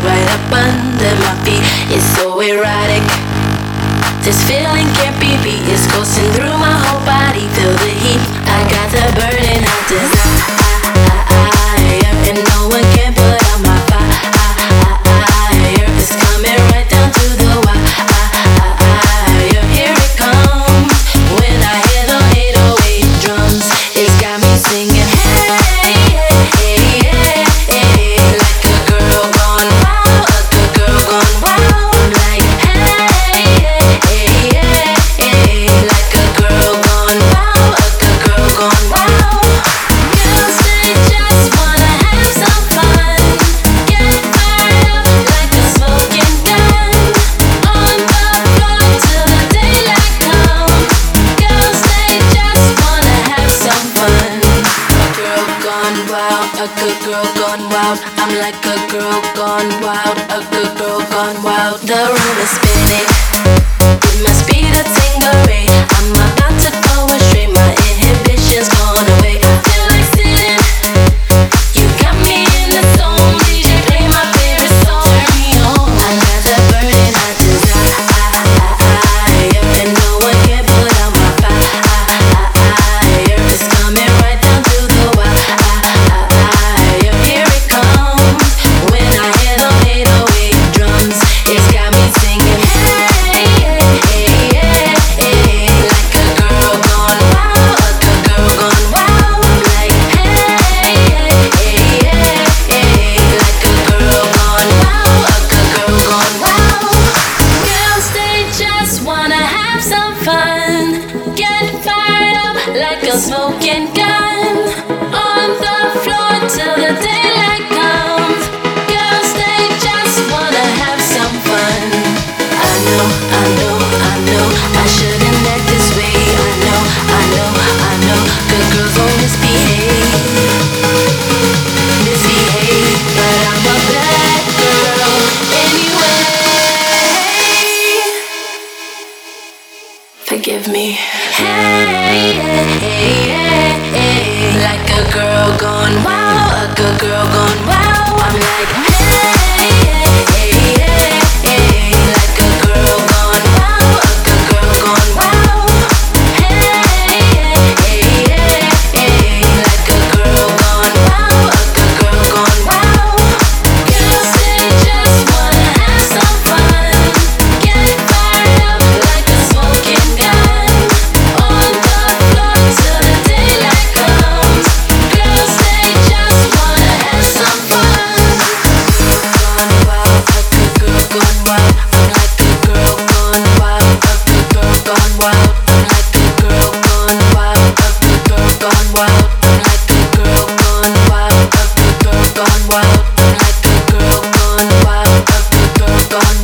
right up under my feet. It's so erotic. This feeling can't be beat. It's coursing through my whole body. Feel the heat. I got the burning of desire. a good girl gone wild. I'm like a girl gone wild, a good girl gone wild. The room is spinning. some fun. Get fired up like a smoking gun. give me. Hey, hey, hey, like a girl gone wow, like a girl gone wow. I'm like.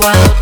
world.